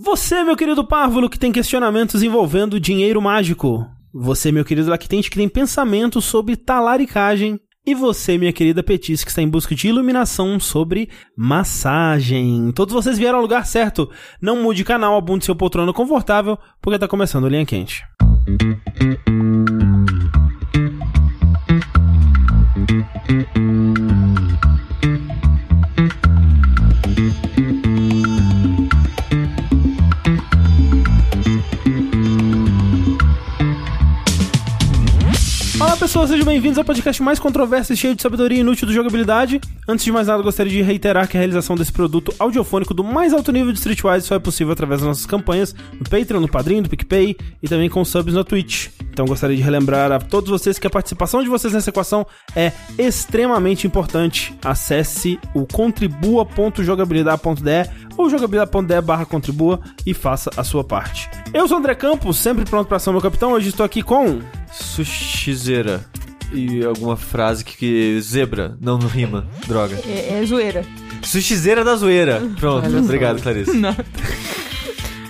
Você, meu querido párvulo, que tem questionamentos envolvendo dinheiro mágico. Você, meu querido lactente, que tem pensamentos sobre talaricagem. E você, minha querida Petis, que está em busca de iluminação sobre massagem. Todos vocês vieram ao lugar certo. Não mude canal, abunde seu poltrona confortável, porque está começando a linha quente. Pessoas, sejam bem-vindos ao podcast mais controverso e cheio de sabedoria inútil do jogabilidade. Antes de mais nada, gostaria de reiterar que a realização desse produto audiofônico do mais alto nível de Streetwise só é possível através das nossas campanhas no Patreon, no Padrinho, no PicPay e também com subs na Twitch. Então gostaria de relembrar a todos vocês que a participação de vocês nessa equação é extremamente importante. Acesse o contribua.jogabilidade.de ou jogabilidade.de barra contribua e faça a sua parte. Eu sou o André Campos, sempre pronto para ação, meu capitão. Hoje estou aqui com... Sushizeira. E alguma frase que, que. Zebra. Não, rima. Droga. É, é zoeira. Sushizeira da zoeira. Pronto, Olha só. obrigado, Clarice. Não.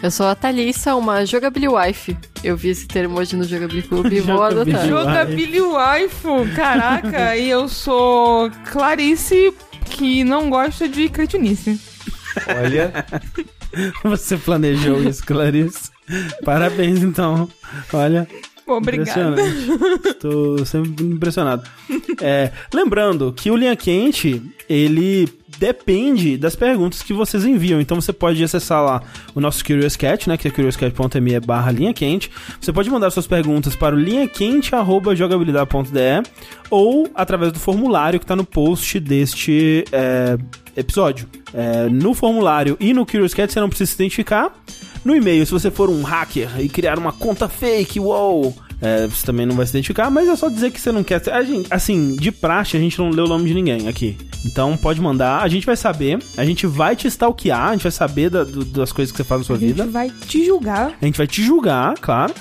Eu sou a Thalissa, uma jogabiliwife. Eu vi esse termo hoje no Jogabili Clube e vou Jogabili adotar. Wife. Jogabili waifu, caraca, e eu sou Clarice, que não gosta de cretinice. Olha, Você planejou isso, Clarice. Parabéns, então. Olha, obrigada. Estou sempre impressionado. É, lembrando que o Linha Quente, ele depende das perguntas que vocês enviam. Então você pode acessar lá o nosso Curious Cat, né, que é curiouscat.me barra linha quente. Você pode mandar suas perguntas para o linhaquente.jogabilidade.de ou através do formulário que está no post deste é, episódio. É, no formulário e no Curious Cat você não precisa se identificar. No e-mail, se você for um hacker e criar uma conta fake, uou, é, você também não vai se identificar, mas é só dizer que você não quer. Gente, assim, de praxe, a gente não lê o nome de ninguém aqui. Então pode mandar, a gente vai saber, a gente vai te stalkear, a gente vai saber da- do- das coisas que você faz na sua A gente vida. vai te julgar. A gente vai te julgar, claro.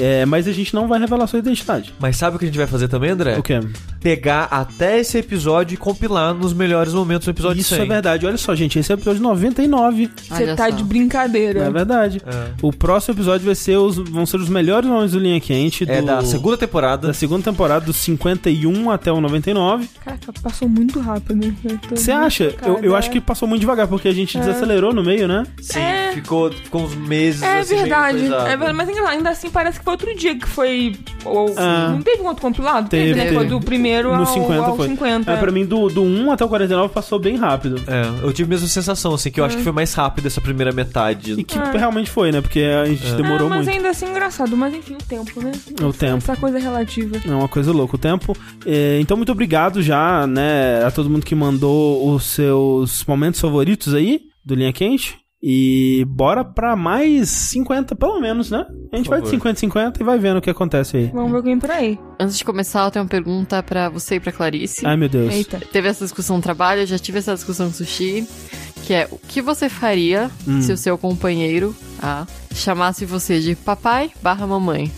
É, mas a gente não vai revelar sua identidade. mas sabe o que a gente vai fazer também, André? O quê? Pegar até esse episódio e compilar nos melhores momentos do episódio Isso 100. é verdade. Olha só, gente, esse é o episódio 99. Você tá só. de brincadeira. é verdade. É. O próximo episódio vai ser os, vão ser os melhores momentos do Linha Quente. É do- da segunda temporada. da segunda temporada, do 51 até o 99. Caraca, passou muito rápido. Você acha? Eu, eu acho que passou muito devagar, porque a gente desacelerou no meio, né? Sim, É. ficou, ficou uns meses É assim, verdade, é verdade, mas ainda assim parece que foi outro dia que foi. ou- Ah. não teve quanto compilado? Teve, né? teve. Foi do primeiro No ao, 50 ao foi. 50. É, pra mim, do, do 1 até o 49 passou bem rápido. É, eu tive a mesma sensação, assim, que eu acho É. que foi mais rápido essa primeira metade. E que Ah. realmente foi, né? Porque a gente É. demorou Ah, mas muito. ainda assim engraçado, mas enfim, o tempo, né? O tempo. Essa coisa relativa. É uma coisa louca o tempo. É, então, muito obrigado já, né, a todo mundo que mandou os seus momentos favoritos aí do Linha Quente. E bora pra mais 50, pelo menos, né? A gente vai de favor. 50 em 50 e vai vendo o que acontece aí. Vamos ver quem por aí. Antes de começar, eu tenho uma pergunta pra você e pra Clarice. Ai, meu Deus. Eita. Teve essa discussão no trabalho, eu já tive essa discussão com Sushi, que é o que você faria Hum. se o seu companheiro ah, chamasse você de papai barra mamãe?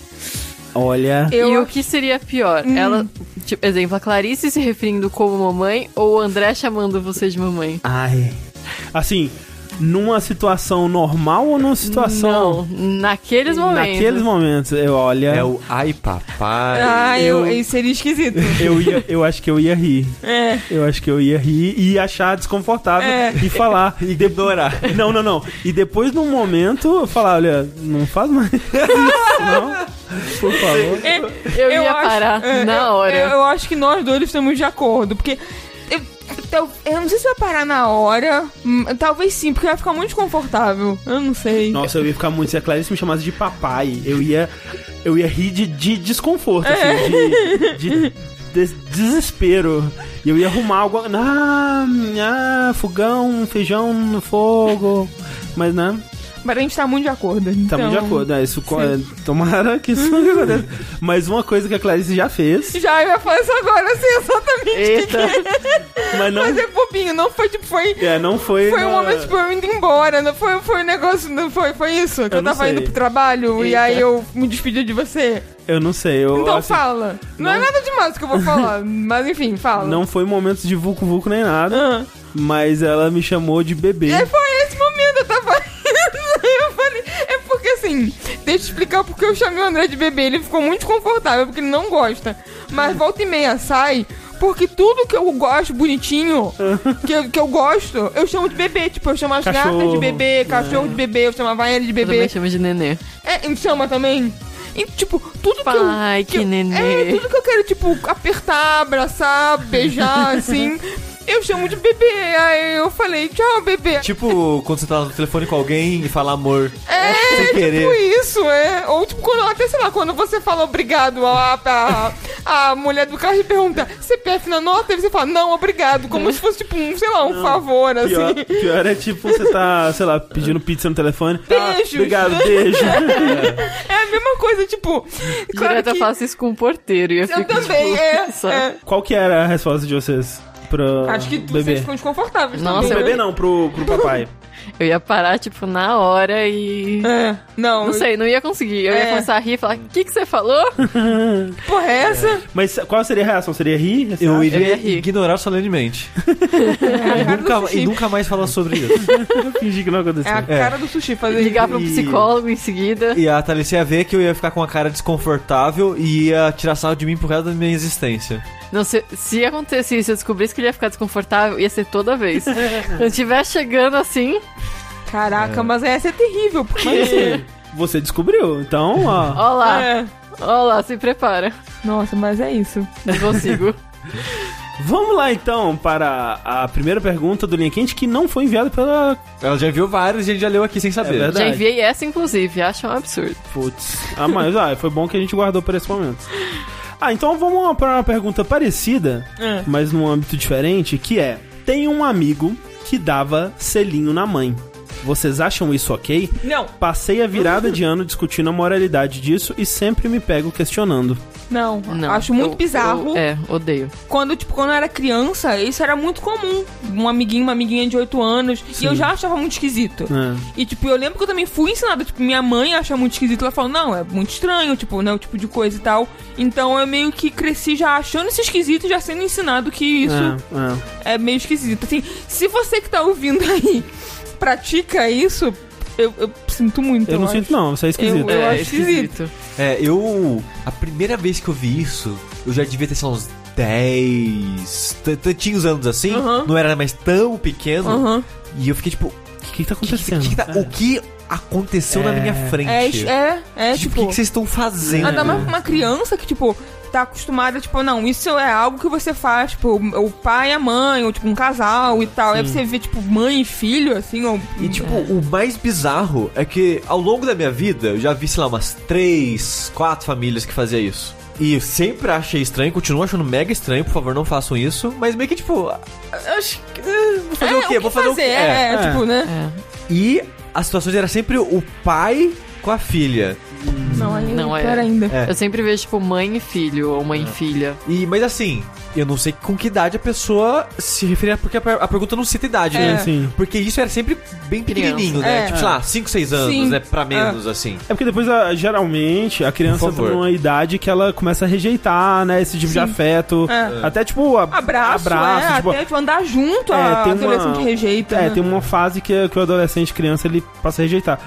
Olha. Eu E o que seria pior? Hum. Ela, tipo, exemplo, a Clarice se referindo como mamãe ou o André chamando você de mamãe? Ai. Assim, numa situação normal ou numa situação. Não, naqueles momentos. Naqueles momentos, eu olha. É o ai papai. Ah, eu... eu- isso seria esquisito. Eu, ia, eu acho que eu ia rir. é. Eu acho que eu ia rir e achar desconfortável É. e falar. e ignorar. Não, não, não. E depois, num momento, falar: olha, não faz mais isso, não. Por favor. Eu, ia acho- parar é, na eu- hora. Eu, eu acho que nós dois estamos de acordo, porque. Eu, eu não sei se vai parar na hora. hum, Talvez sim, porque vai ficar muito desconfortável. Eu não sei. Nossa, eu ia ficar muito. Se a Clarice me chamasse de papai, eu ia. Eu ia rir de, de desconforto, assim, de, de des- desespero. E eu ia arrumar algo. Ah, ah, fogão, feijão no fogo. Mas, né? Mas a gente tá muito de acordo. Tá então... muito de acordo, né? Isso, co- é, tomara que isso não aconteça. Mas uma coisa que a Clarice já fez, Já eu ia falar isso agora, assim, exatamente. Eita. mas não, Mas é bobinho, não foi tipo, foi. é, não foi. Foi um na- momento, tipo, eu indo embora, não foi, foi um negócio, não foi, foi isso, que Eu eu, tava sei. indo pro trabalho e Eita. aí eu me despedi de você. Eu não sei. Eu, Então assim, fala. Não, é não- nada demais que eu vou falar, mas enfim, fala. Não foi momentos de vulco vulco nem nada, Ah. mas ela me chamou de bebê. É, foi assim, deixa eu explicar porque eu chamei o André de bebê. Ele ficou muito desconfortável, porque ele não gosta. Mas volta e meia sai. Porque tudo que eu gosto bonitinho, que eu, que eu gosto, eu chamo de bebê. Tipo, eu chamo as gatas de Cachorro. bebê, cachorro de bebê, eu chamo a Vaiana de Eu bebê. também chamo de nenê. É, me chama também. E, tipo, tudo Pai, que eu... que eu- nenê. É, tudo que eu quero, tipo, apertar, abraçar, beijar, assim, eu chamo de bebê. Aí eu falei, tchau, bebê. Tipo, quando você tá no telefone com alguém e fala amor. É, sem tipo querer. isso, é. Ou tipo, quando, até sei lá, quando você fala obrigado, a, a, a mulher do carro pergunta CPF na nota, e você fala, não, obrigado. Como se fosse, tipo, um, sei lá, um favor, assim. Pior, pior é tipo, você tá, sei lá, pedindo pizza no telefone. Tá, Beijos. obrigado, beijo. É a mesma coisa, tipo. Claro Direto eu que faço isso com o porteiro. E eu, eu fico, também, tipo, é, é. Qual que era a resposta de vocês pro Acho que bebê? vocês ficam desconfortáveis Nossa, Pro também. bebê não, pro, pro papai. Eu ia parar, tipo, na hora e. É, não. Não sei, não ia conseguir. Eu É. ia começar a rir e falar: O que, que você falou? Que porra é essa? Mas qual seria a reação? Seria rir? Eu Você iria ia rir. ignorar solenemente. É a e, nunca, e nunca mais falar sobre isso. fingir que não aconteceu. É a cara do sushi fazer Ligar pro E- psicólogo em seguida. E a Thalissa ia ver que eu ia ficar com uma cara desconfortável e ia tirar sarro de mim pro resto da minha existência. Não, se, se acontecesse isso, eu descobrisse que ele ia ficar desconfortável, ia ser toda vez. Quando estiver chegando assim, Caraca, mas essa é terrível, porque. Mas você descobriu, então, ó. ó lá, É. ó lá, se prepara. Nossa, mas é isso. Não consigo. Vamos lá então para a primeira pergunta do Linha Quente que não foi enviada pela. Ela já viu vários e a gente já leu aqui sem saber. É. Já enviei essa, inclusive, acho um absurdo. Putz. Ah, mas ah, foi bom que a gente guardou para esse momento. Ah, então vamos para uma pergunta parecida, É. mas num âmbito diferente, que é: tem um amigo que dava selinho na mãe. Vocês acham isso ok? Não, Passei a virada de ano discutindo a moralidade disso e sempre me pego questionando. não. Não. Acho muito eu- bizarro. eu- é, odeio. Quando, tipo, quando eu era criança, isso era muito comum. Um amiguinho, uma amiguinha de 8 anos. E eu já achava muito esquisito. É. E, tipo, eu lembro que eu também fui ensinada. Tipo, minha mãe acha muito esquisito. Ela falou, não, é muito estranho, tipo, né? O tipo de coisa e tal. Então eu meio que cresci já achando isso esquisito e já sendo ensinado que isso É, é. é meio esquisito. Assim, se você que tá ouvindo aí pratica isso, eu, eu sinto muito. Eu não acho. sinto, não, isso é esquisito. Eu é acho esquisito. É, eu. A primeira vez que eu vi isso, eu já devia ter, sei lá, uns 10. t- Tantinhos anos assim. Não era mais tão pequeno. E eu fiquei tipo, o que, que tá que, que- acontecendo? que- que tá- o que aconteceu na É. minha frente? É, é, é, tipo, tipo. o que, que vocês estão fazendo? Ainda mais uma criança que, tipo, tá acostumada, tipo, não, isso é algo que você faz, tipo, o pai e a mãe, ou tipo, um casal e tal. Aí você vê, tipo, mãe e filho, assim, ou. E tipo, o mais bizarro é que ao longo da minha vida eu já vi, sei lá, umas três, quatro famílias que faziam isso. E eu sempre achei estranho, continuo achando mega estranho, por favor, não façam isso. Mas meio que tipo, acho que. ah, Vou fazer é, o quê? Vou fazer o quê? É, é, É. tipo, né? É. E as situações era sempre o pai com a filha. Não, aí Não, é- ainda. É. Eu sempre vejo, tipo, mãe e filho, ou mãe e filha. E, mas assim, eu não sei com que idade a pessoa se referia, porque a, a pergunta não cita idade, É. né? Sim. Porque isso era sempre bem pequenininho, né? É. Tipo, sei lá, 5, 6 anos, Sim. né? Pra menos, assim. É porque depois, a- geralmente, a criança favor. numa idade que ela começa a rejeitar, né? Esse tipo de Sim. afeto. É. Até, tipo, a- Abraço, abraço é, tipo, até tipo, andar junto, É, a tem uma- adolescente rejeita. É, né? tem uma fase que, que o adolescente, criança, ele passa a rejeitar.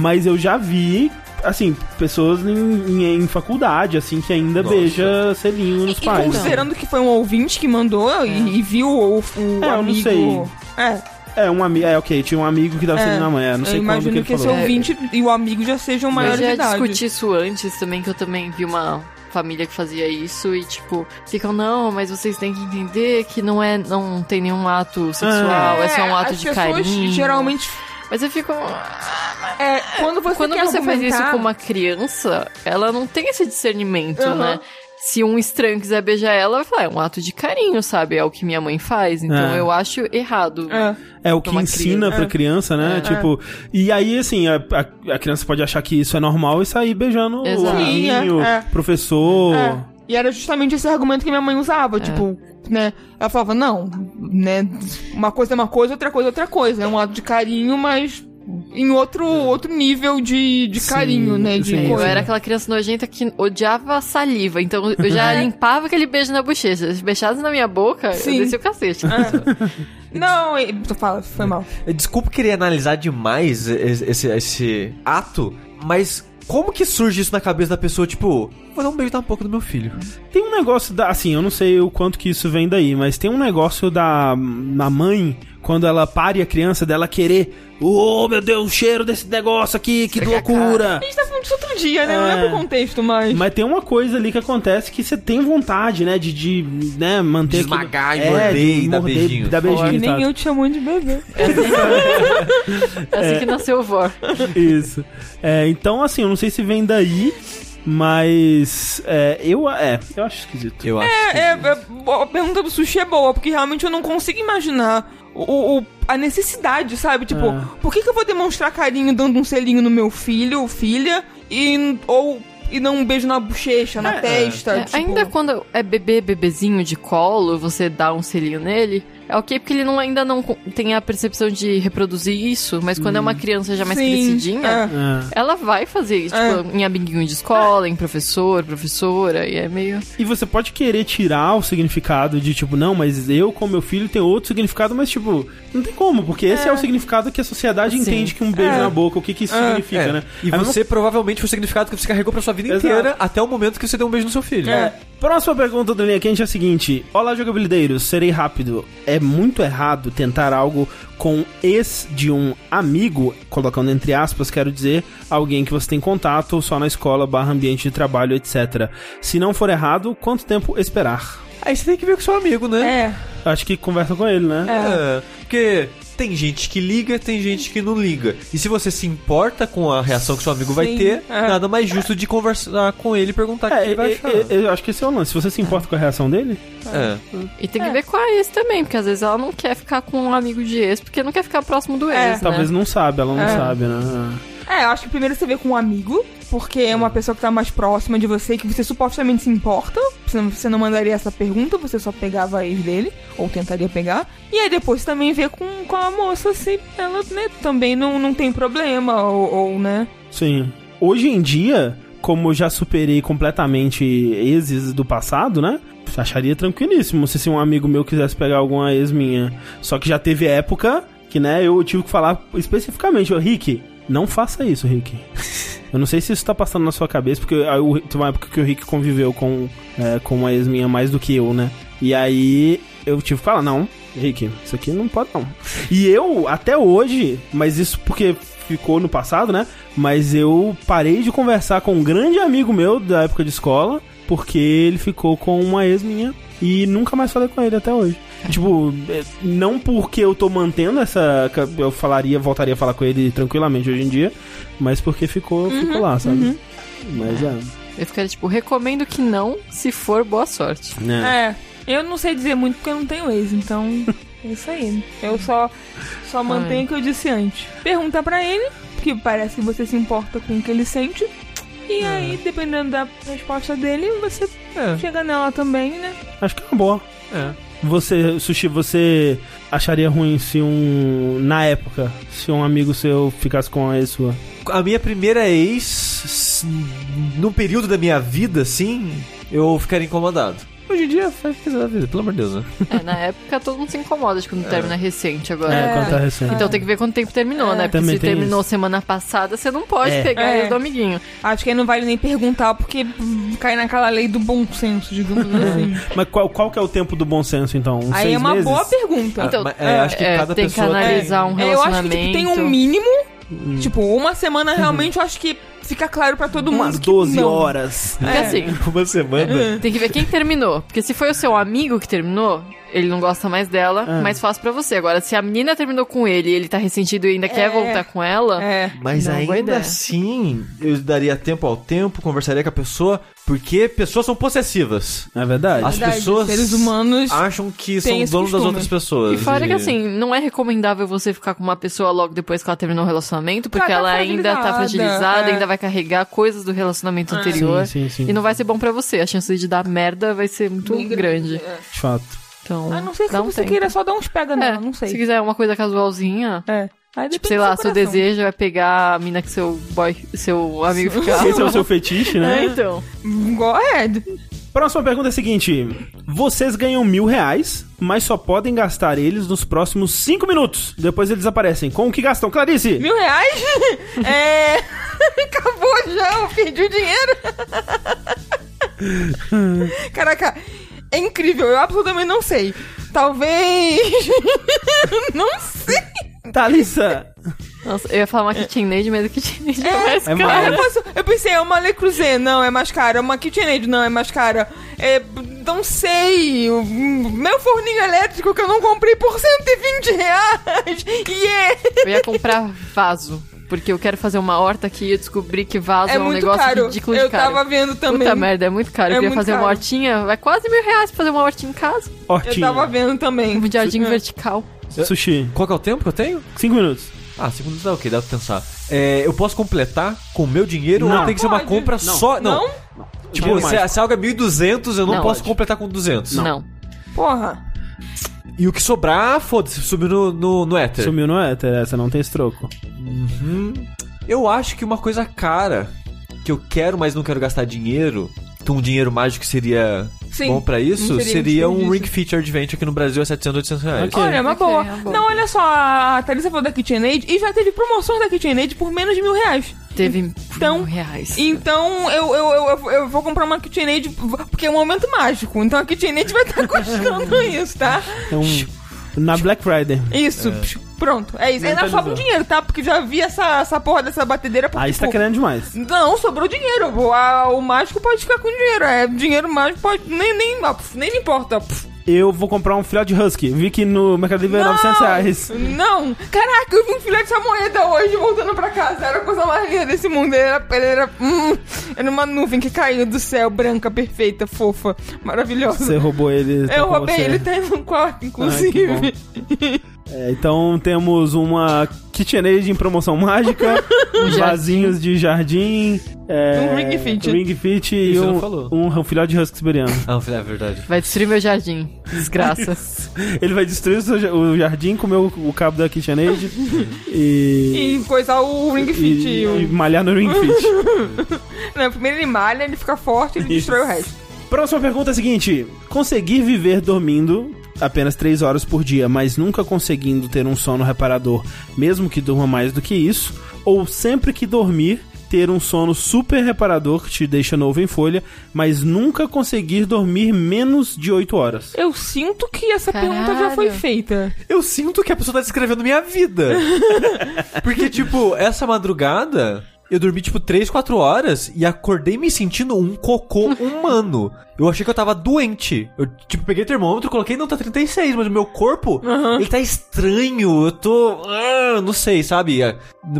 Mas eu já vi, assim, pessoas em, em- em faculdade, assim, que ainda Nossa. beija selinho nos E pais. né? considerando que foi um ouvinte que mandou e, e viu o, o É, eu não amigo. sei. É, É, um amigo. É, ok, tinha um amigo que dava É, selinho na mãe. é, não eu sei quando que imagino ele que, esse falou. ouvinte e o amigo já sejam Eu maiores de já idade. discuti isso antes também, que eu também vi uma família que fazia isso e, tipo, ficam, não, mas vocês têm que entender que não é, não tem nenhum ato sexual, é, só um ato as de pessoas carinho. geralmente Mas eu fico. é quando você Quando quer você faz isso argumentar- com uma criança, ela não tem esse discernimento, Aham. né? Se um estranho quiser beijar ela, vai falar, é um ato de carinho, sabe? É o que minha mãe faz. Então É. eu acho errado. É. É o que ensina criança. pra criança, né? É. Tipo, e aí, assim, a, a- a criança pode achar que isso é normal e sair beijando o Exato. amiguinho, Sim, é, é. professor. É. E era justamente esse argumento que minha mãe usava, tipo, né? Ela falava, não, né? Uma coisa é uma coisa, outra coisa é outra coisa. É um ato de carinho, mas em outro, outro nível de, de Sim, carinho, né? De sim. Eu era aquela criança nojenta que odiava a saliva, então eu já limpava aquele beijo na bochecha. Se beijasse na minha boca, Sim. eu descia o cacete. Não, e- tu fala, foi mal. Desculpa querer analisar demais esse, esse, esse ato, Mas como que surge isso na cabeça da pessoa, tipo, vou dar um beijo na boca do meu filho? Tem um negócio da. Assim, eu não sei o quanto que isso vem daí, mas tem um negócio da, da mãe, quando ela pare a criança, dela querer. Oh, meu Deus, o cheiro desse negócio aqui, que loucura! A gente tá falando disso outro dia, né? Não é É. pro contexto, mas. Mas tem uma coisa ali que acontece que você tem vontade, né? De, de né, manter. De esmagar aquilo- e morder de e dar beijinho. Dar que beijinho, nem tá? eu te chamo de bebê. É assim que nasceu o Vor. Isso. É, então, assim, eu não sei se vem daí, mas. É, eu, é, eu acho esquisito. Eu acho. É, é, é, a pergunta do sushi é boa, porque realmente eu não consigo imaginar o, o- a necessidade, sabe? Tipo, É. por que, que eu vou demonstrar carinho dando um selinho no meu filho ou filha e, ou, e não um beijo na bochecha, na testa? É, tipo... Ainda quando é bebê, bebezinho de colo, você dá um selinho nele, é ok porque ele não, ainda não tem a percepção de reproduzir isso, mas quando é uma criança já mais Sim, crescidinha, É. ela vai fazer isso, tipo, em amiguinho de escola, em professor, professora, e é meio... E você pode querer tirar o significado de, tipo, não, mas eu com meu filho tenho outro significado, mas, tipo, não tem como, porque esse é, o significado que a sociedade Sim. entende que um beijo É. na boca, o que que isso significa, É, né? E Aí você provavelmente foi o significado que você carregou pra sua vida Exato. inteira até o momento que você deu um beijo no seu filho. É. Próxima pergunta do Linha Quente é a seguinte: Olá, jogabilideiros, serei rápido. É muito errado tentar algo com ex de um amigo, colocando entre aspas, quero dizer, alguém que você tem contato só na escola, barra ambiente de trabalho, etc. Se não for errado, quanto tempo esperar? Aí você tem que ver com seu amigo, né? É, Acho que conversa com ele, né? É, porque tem gente que liga, tem gente que não liga. E se você se importa com a reação que seu amigo vai Sim, ter, é. nada mais justo de conversar com ele e perguntar o que É, ele vai é, achar. é, eu acho que esse é o lance. Se você se importa com a reação dele, É. E tem que ver com a ex também, porque às vezes ela não quer ficar com um amigo de ex, porque não quer ficar próximo do É. ex, talvez né? não sabe, ela não É. sabe, né? é, eu acho que primeiro você vê com um amigo, porque é uma pessoa que tá mais próxima de você, que você supostamente se importa. Você não mandaria essa pergunta, você só pegava a ex dele, ou tentaria pegar. E aí depois também vê com, com a moça se ela né, também não, não tem problema, ou, ou, né? Sim. Hoje em dia, como eu já superei completamente exes do passado, né? Acharia tranquilíssimo se, se um amigo meu quisesse pegar alguma ex minha. Só que já teve época que, né, eu tive que falar especificamente, ô Rick, não faça isso, Rick. Eu não sei se isso tá passando na sua cabeça, porque o- teve uma época que o Rick conviveu com, é, com uma ex minha mais do que eu, né? E aí eu tive que falar, não, Rick, isso aqui não pode não. E eu, até hoje, mas isso porque ficou no passado, né? Mas eu parei de conversar com um grande amigo meu da época de escola, porque ele ficou com uma ex minha e nunca mais falei com ele até hoje. Tipo, é, não porque eu tô mantendo essa. Eu falaria, voltaria a falar com ele tranquilamente hoje em dia, mas porque ficou, ficou lá, sabe? Mas é. Eu ficaria tipo, recomendo que não, se for, boa sorte. é. É, eu não sei dizer muito porque eu não tenho ex, então é isso aí. Eu só, só mantenho o que eu disse antes. Pergunta pra ele, porque parece que você se importa com o que ele sente. E aí, dependendo da resposta dele, você É. chega nela também, né? Acho que é uma boa. É. Você, Sushi, você acharia ruim se um. Na época, se um amigo seu ficasse com a ex sua? A minha primeira ex, num período da minha vida, assim, eu ficaria incomodado. Hoje em dia, faz o que quiser da vida, pelo amor de Deus, né? É, na época todo mundo se incomoda de quando termina recente agora. É, quando tá recente. Então tem que ver quanto tempo terminou, né? Porque Também se tem terminou isso. semana passada, você não pode É. pegar É. do amiguinho. Acho que aí não vale nem perguntar, porque hum, cai naquela lei do bom senso, digamos assim. Mas qual, qual que é o tempo do bom senso, então? Uns aí seis é uma meses? boa pergunta. Então, é, acho que é, cada tem que pessoa analisar um É, eu acho que tipo, tem um relacionamento. mínimo. Tipo, uma semana realmente eu acho que fica claro pra todo mundo. Umas que 12 não. horas. É. assim, Uma semana. tem que ver quem terminou. Porque se foi o seu amigo que terminou, ele não gosta mais dela, Ah. mais fácil pra você. Agora, se a menina terminou com ele e ele tá ressentido e ainda quer voltar com ela, É. Mas ainda assim, eu daria tempo ao tempo, conversaria com a pessoa, porque pessoas são possessivas. É verdade. As Verdade, pessoas seres humanos acham que são donos das costume. outras pessoas. E fora que E- assim, não é recomendável você ficar com uma pessoa logo depois que ela terminou o relacionamento, porque Ela tá ela ainda tá fragilizada, é. ainda vai carregar coisas do relacionamento anterior. Sim, sim, sim. E não vai ser bom pra você. A chance de dar merda vai ser muito Bem grande. É. De fato. Então, A não que dá um você tempo. queira só dar uns pega nela, É, não sei. Se quiser uma coisa casualzinha, É. Aí tipo, sei lá, seu seu desejo é pegar a mina que seu boy, seu amigo ficava. Esse é o seu fetiche, É, né? então. Go ahead. Próxima pergunta é a seguinte: Vocês ganham mil reais, mas só podem gastar eles nos próximos cinco minutos. Depois eles desaparecem. Com o que gastam? Clarice! Mil reais? é. Já eu perdi o dinheiro. Caraca, é incrível. Eu absolutamente não sei. Talvez. não sei. Thalissa, Nossa, eu ia falar uma KitchenAid, mas a KitchenAid é, mais é cara. mais. Eu, posso- eu pensei, é uma Le Creuset, não, é mais cara. Uma KitchenAid, não, é mais cara. É, não sei. Meu forninho elétrico que eu não comprei por 120 reais. Yeah! Eu ia comprar vaso. Porque eu quero fazer uma horta aqui e eu descobri que vaso é, É um muito negócio caro. ridículo de Eu caro. tava vendo também. Puta merda, é muito caro. É eu queria fazer caro. uma hortinha, vai quase mil reais pra fazer uma hortinha em casa. Eu hortinha. tava vendo também. Um jardim É. vertical. Sushi. Qual que é o tempo que eu tenho? Cinco minutos. Ah, cinco minutos dá ok, dá pra pensar. É, eu posso completar com o meu dinheiro Não. ou tem que ser uma Pode. compra Não. só? Não. Não? Tipo, Dinheiro se, mágico. se algo é 1.200, eu não, Não, posso pode. completar com 200. Não. Porra. E o que sobrar, foda-se, subiu no, no, no Ether. Sumiu no éter, essa não tem esse troco. Eu acho que uma coisa cara que eu quero, mas não quero gastar dinheiro, então um dinheiro mágico seria Sim, bom pra isso, seria seria um. Ring Fit Adventure aqui no Brasil a 700, 800 reais. Ok. Olha, é uma Ok, boa. é uma boa. Não, olha só, a Thalissa falou da KitchenAid e já teve promoções da KitchenAid por menos de mil reais. Teve Então, mil reais. Então eu, eu, eu, eu, eu vou comprar uma KitchenAid porque é um momento mágico. Então a KitchenAid vai estar custando isso, tá? É um. Na Black Friday. Isso, pronto. É isso. Ainda Mentalizou. sobra um dinheiro, tá? Porque já vi essa, essa porra dessa batedeira. Porque, Aí você tá tipo, querendo demais. Não, sobrou dinheiro. O, a- o mágico pode ficar com dinheiro. É, dinheiro mágico pode. Nem, nem, ah, nem me importa. Eu vou comprar um filhote de husky. Vi que no Mercado Livre é 900 reais. Não! Caraca, eu vi um filhote dessa moeda hoje voltando pra casa. Era a coisa mais linda desse mundo. Ele era, ele era, hum, era uma nuvem que caiu do céu, branca, perfeita, fofa, maravilhosa. Você roubou ele. tá eu roubei, você. ele tá no quarto, inclusive. É, então temos uma KitchenAid em promoção mágica, uns vasinhos de jardim, é, Um Ring Fit. Ring Fit e um, falou. um filhote de husky siberiano. Ah, é verdade. Vai destruir meu jardim. Desgraça. Ele vai destruir o, seu o jardim, comer o, o cabo da KitchenAid e, E coisar o Ring Fit. e, o- e malhar no Ring Fit. Não, primeiro ele malha, ele fica forte, ele Isso. destrói o resto. Próxima pergunta é a seguinte: conseguir viver dormindo apenas 3 horas por dia, mas nunca conseguindo ter um sono reparador, mesmo que durma mais do que isso, ou sempre que dormir ter um sono super reparador que te deixa novo em folha, mas nunca conseguir dormir menos de 8 horas. Eu sinto que essa pergunta já Caralho. foi feita. Eu sinto que a pessoa tá descrevendo minha vida. Porque, tipo, essa madrugada, eu dormi, tipo, 3, 4 horas e acordei me sentindo um cocô humano. Eu achei que eu tava doente. Eu, tipo, peguei o termômetro, coloquei, não, tá 36, mas o meu corpo, ele tá estranho. Eu tô. ah, não sei, sabe? É,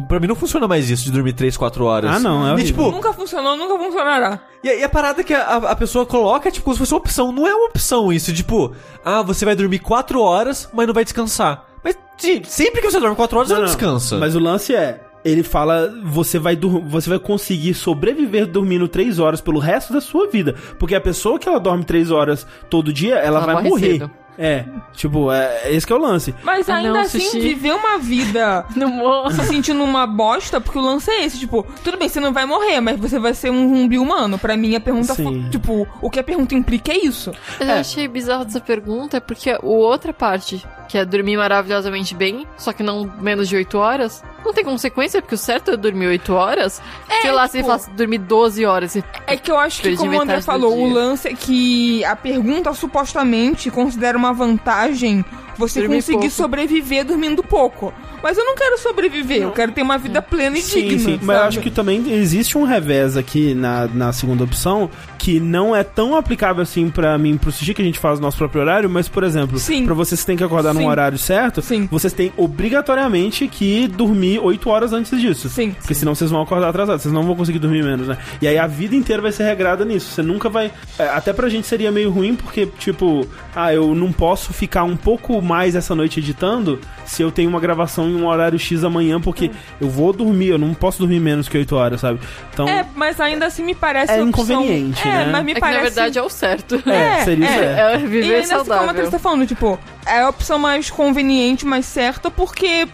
Pra mim não funciona mais isso de dormir 3, 4 horas. Ah, não, é E, tipo, Nunca funcionou, nunca funcionará. e, a- e a parada que a, a pessoa coloca, tipo, como se fosse uma opção. Não é uma opção isso, tipo, ah, você vai dormir 4 horas, mas não vai descansar. Mas se- sempre que você dorme 4 horas, você não, descansa. Mas o lance é. Ele fala, você vai, você vai conseguir sobreviver dormindo 3 horas pelo resto da sua vida. Porque a pessoa que ela dorme 3 horas todo dia, ela, Ela vai morre morrer. cedo. É, tipo, é, esse que é o lance. Mas Ah, ainda não, assim, Sushi. viver uma vida se sentindo uma bosta, porque o lance é esse, tipo, tudo bem, você não vai morrer, mas você vai ser um zumbi humano. Pra mim, a pergunta foi, tipo, o que a pergunta implica é isso. Mas eu achei bizarro dessa pergunta é porque a outra parte, que é dormir maravilhosamente bem, só que não menos de 8 horas, não tem consequência, porque o certo é dormir 8 horas. Sei lá, se ele tipo- falasse dormir 12 horas. É que eu acho que, como o André falou, o lance é que a pergunta supostamente considera uma vantagem você Dormir conseguir pouco. sobreviver dormindo pouco. Mas eu não quero sobreviver, eu quero ter uma vida plena e Sim, digna. sim. Mas eu sabe? acho que também existe um revés aqui na, na segunda opção que não é tão aplicável assim pra mim pro sushi que a gente faz no nosso próprio horário, mas, por exemplo, Sim. pra vocês que acordar num Sim. horário certo, Sim. vocês têm obrigatoriamente que dormir 8 horas antes disso. Sim. Porque senão vocês vão acordar atrasados, vocês não vão conseguir dormir menos, né? E aí a vida inteira vai ser regrada nisso. Você nunca vai. é, Até pra gente seria meio ruim, porque, tipo, ah, eu não posso ficar um pouco mais essa noite editando se eu tenho uma gravação em um horário X amanhã, porque eu vou dormir, eu não posso dormir menos que 8 horas, sabe? Então. É, mas ainda assim me parece É opção- inconveniente, é, né? mas me É que parece na verdade é o certo. É, É, seria é. certo. É E viver ainda assim, como a saudável. Thaís tá falando, tipo, é a opção mais conveniente, mais certa, porque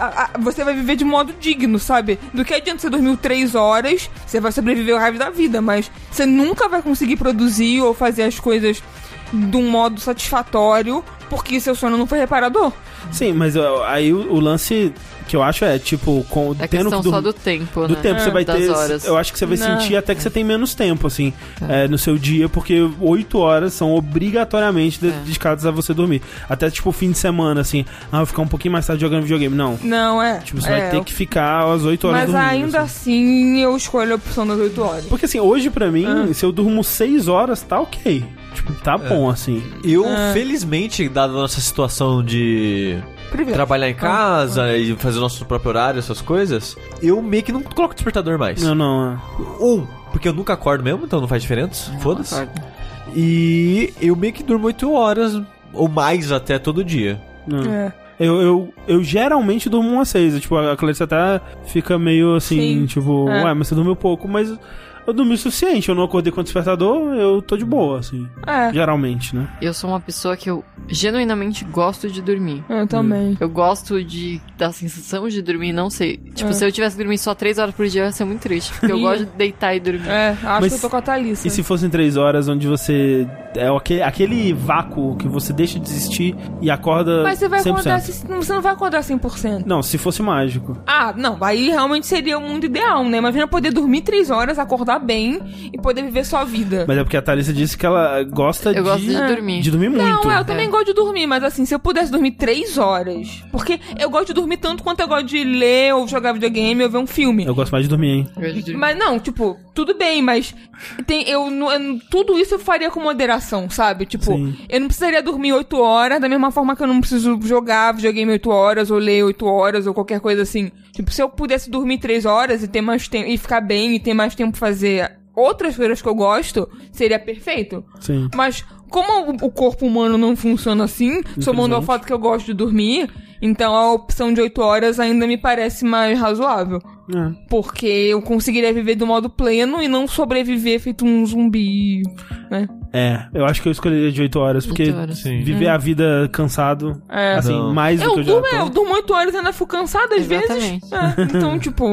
a- a- você vai viver de modo digno, sabe? Do que adianta você dormir três horas, você vai sobreviver o resto da vida, mas você nunca vai conseguir produzir ou fazer as coisas de um modo satisfatório Porque seu sono não foi reparador. Sim, mas aí o, o lance que eu acho é, tipo, com, É tendo que só dormir- do tempo, do né? tempo, você vai Das ter. horas. Eu acho que você vai Não. sentir até que você tem menos tempo, assim, é, no seu dia, porque oito horas são obrigatoriamente É. dedicadas a você dormir. Até, tipo, fim de semana, assim, ah, vou ficar um pouquinho mais tarde jogando videogame. Não. Não, é. Tipo, você é, vai ter que ficar às 8 horas Mas dormindo. ainda assim. assim, eu escolho a opção das 8 horas. Porque assim, hoje pra mim, Ah. se eu durmo 6 horas, tá ok. Tipo, tá bom, assim. Eu, Ah. felizmente, dada a nossa situação de Privilégio. trabalhar em casa e fazer o nosso próprio horário, essas coisas, eu meio que não coloco despertador mais. Não, não. é. Um, porque eu nunca acordo mesmo, então não faz diferença. Foda-se. E eu meio que durmo 8 horas, ou mais até todo dia. É. Eu, eu, eu geralmente durmo umas 6. Tipo, a Clarice até fica meio assim, Sim. tipo, É. ué, mas você dormiu pouco, mas eu dormi o suficiente. Eu não acordei com o despertador, eu tô de boa, assim. É, Geralmente, né? Eu sou uma pessoa que eu genuinamente gosto de dormir. eu também. Eu gosto de da sensação de dormir, não sei. Tipo, É. se eu tivesse dormindo só três horas por dia, ia ser muito triste. Porque eu gosto de deitar e dormir. É, acho Mas- que eu tô com a Thalissa. E se fossem 3 horas onde você. É aquele, aquele vácuo que você deixa de existir e acorda. Mas você vai 100%. acordar, se- você não vai acordar 100%. Não, se fosse mágico. Ah, não, aí realmente seria o mundo ideal, né? Imagina poder dormir 3 horas, acordar bem e poder viver sua vida. Mas é porque a Thalissa disse que ela gosta Eu de. gosto de dormir. De dormir muito. Não, eu também gosto de dormir, mas assim, se eu pudesse dormir três horas. Porque eu gosto de dormir tanto quanto eu gosto de ler ou jogar videogame ou ver um filme. Eu gosto mais de dormir, hein? Eu gosto de dormir. Mas não, tipo, tudo bem, mas tem, eu, não- eu- tudo isso eu faria com moderação, sabe? Tipo, Sim. eu não precisaria dormir 8 horas, da mesma forma que eu não preciso jogar videogame 8 horas, ou ler 8 horas, ou qualquer coisa assim. Tipo, se eu pudesse dormir 3 horas e ter mais tempo e ficar bem e ter mais tempo pra fazer outras coisas que eu gosto, seria perfeito. Sim. Mas como o- corpo humano não funciona assim, somando ao fato que eu gosto de dormir, então a opção de 8 horas ainda me parece mais razoável. É. Porque eu conseguiria viver do modo pleno e não sobreviver feito um zumbi, né? É, eu acho que eu escolheria de 8 horas, porque Oito horas. Sim. viver a vida cansado, É. assim, Não. mais do Eu que eu já durmo, tô. eu durmo 8 horas e ainda fico cansada às Exatamente. vezes. É, então, tipo,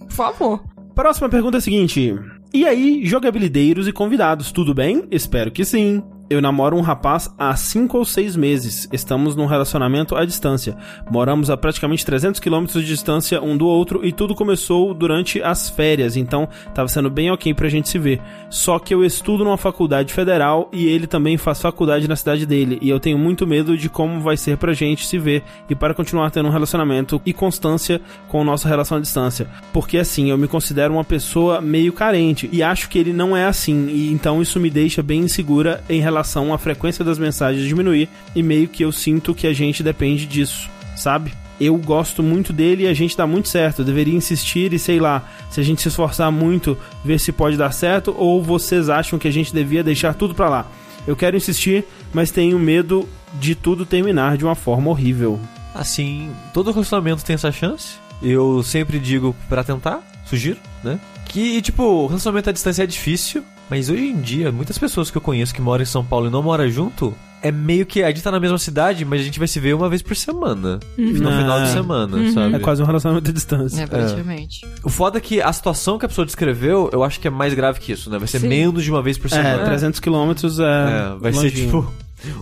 por favor. Próxima pergunta é a seguinte: E aí, jogabilideiros e convidados, tudo bem? Espero que sim. Eu namoro um rapaz há 5 ou 6 meses. Estamos num relacionamento à distância. Moramos a praticamente 300 quilômetros de distância um do outro e tudo começou durante as férias, então tava sendo bem ok pra gente se ver. Só que eu estudo numa faculdade federal e ele também faz faculdade na cidade dele, e eu tenho muito medo de como vai ser pra gente se ver e para continuar tendo um relacionamento e constância com nossa relação à distância. Porque assim, eu me considero uma pessoa meio carente e acho que ele não é assim, e então isso me deixa bem insegura em relação à frequência das mensagens diminuir e meio que eu sinto que a gente depende disso, sabe? Eu gosto muito dele e a gente dá muito certo. Eu deveria insistir e sei lá, se a gente se esforçar muito, ver se pode dar certo ou vocês acham que a gente devia deixar tudo pra lá. Eu quero insistir, mas tenho medo de tudo terminar de uma forma horrível. Assim, todo relacionamento tem essa chance. Eu sempre digo pra tentar, sugiro, né? Que, tipo, relacionamento à distância é difícil, mas hoje em dia, muitas pessoas que eu conheço que moram em São Paulo e não moram junto, é meio que a gente tá na mesma cidade, mas a gente vai se ver uma vez por semana. No Ah. final de semana, sabe? É quase um relacionamento à distância. É, praticamente. O foda é que a situação que a pessoa descreveu, eu acho que é mais grave que isso, né? Vai ser Sim. menos de uma vez por É, semana. 300 quilômetros é. É, vai ser longinho. tipo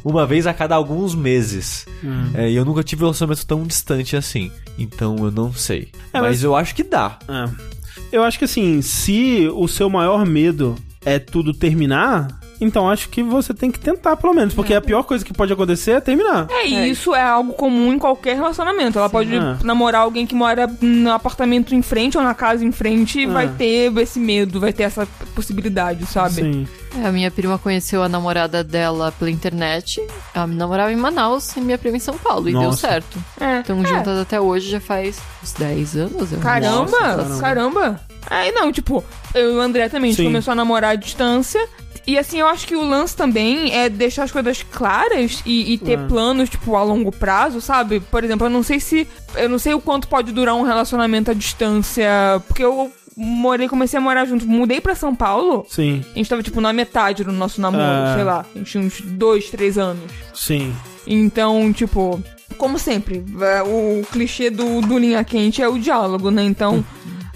uma vez a cada alguns meses. Hum. É, e eu nunca tive um relacionamento tão distante assim. Então eu não sei. É, mas... mas- eu acho que dá. É. Eu acho que assim, se o seu maior medo é tudo terminar, então acho que você tem que tentar, pelo menos. Porque a pior coisa que pode acontecer é terminar. É, e É. isso é algo comum em qualquer relacionamento. Ela pode É. namorar alguém que mora no apartamento em frente ou na casa em frente e É. vai ter esse medo, vai ter essa possibilidade, sabe? Sim. É, a minha prima conheceu a namorada dela pela internet. Ela namorava em Manaus e minha prima em São Paulo. E deu Nossa. certo. É. Estão juntas até hoje, já faz uns 10 anos. Caramba, caramba. caramba. Aí não, tipo, eu e o André também, a gente Sim. começou a namorar à distância. E assim, eu acho que o lance também é deixar as coisas claras e, e ter É. planos, tipo, a longo prazo, sabe? Por exemplo, eu não sei se. Eu não sei o quanto pode durar um relacionamento à distância. Porque eu morei, comecei a morar junto. Mudei pra São Paulo. Sim, A gente tava, tipo, na metade do nosso namoro, É. sei lá. A gente tinha uns dois, três anos. sim. Então, tipo, como sempre, é, o clichê do, do linha quente é o diálogo, né? Então,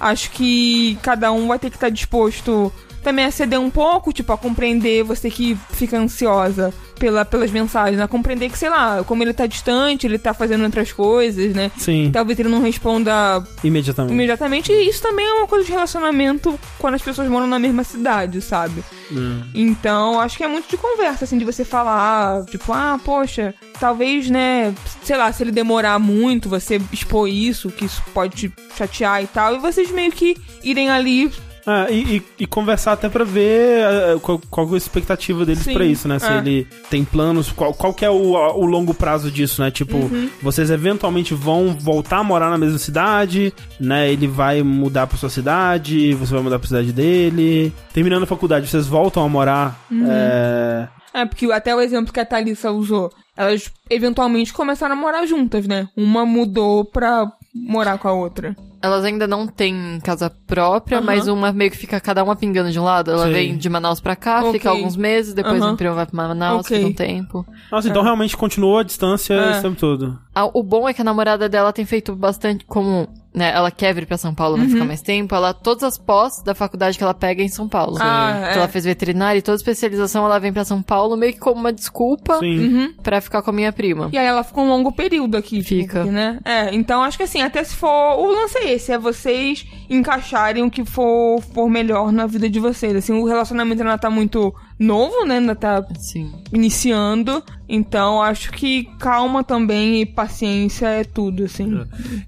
acho que cada um vai ter que estar disposto também a ceder um pouco, tipo, a compreender você que fica ansiosa pela, pelas mensagens, a compreender que, sei lá, como ele tá distante, ele tá fazendo outras coisas, né? Sim, Talvez ele não responda imediatamente. imediatamente. E isso também é uma coisa de relacionamento quando as pessoas moram na mesma cidade, sabe? Hum. Então, acho que é muito de conversa, assim, de você falar, tipo, ah, poxa, talvez, né, sei lá, se ele demorar muito, você expor isso, que isso pode te chatear e tal, e vocês meio que irem ali. Ah, e, e- e conversar até pra ver ah, qual, qual é a expectativa deles pra isso, né? Se é. ele tem planos, qual, qual que é o, o longo prazo disso, né? Tipo, Uhum. vocês eventualmente vão voltar a morar na mesma cidade, né? Ele vai mudar pra sua cidade, você vai mudar pra cidade dele. Terminando a faculdade, vocês voltam a morar. Uhum. é, É, porque até o exemplo que a Thalissa usou, elas eventualmente começaram a morar juntas, né? Uma mudou pra morar com a outra. Elas ainda não têm casa própria, mas uma meio que fica cada uma pingando de um lado. Ela Sim. vem de Manaus pra cá, Ok. fica alguns meses, depois Aham. o primo vai pra Manaus, Ok. fica um tempo. Nossa, então realmente continuou a distância É. esse tempo todo. Ah, O bom é que a namorada dela tem feito bastante, como né, ela quer vir pra São Paulo, vai Uhum. ficar mais tempo, ela, todas as pós da faculdade que ela pega é em São Paulo. Ah, Então é. ela fez veterinária e toda especialização ela vem pra São Paulo meio que como uma desculpa. Uhum. pra ficar com a minha prima. E aí ela ficou um longo período aqui. tipo, Fica. porque, né? É, então acho que assim, até se for. O lance é esse, é vocês encaixarem o que for, for melhor na vida de vocês. Assim, o relacionamento ainda tá muito novo, né? Ainda tá Sim. iniciando. Então acho que calma também e paciência é tudo, assim.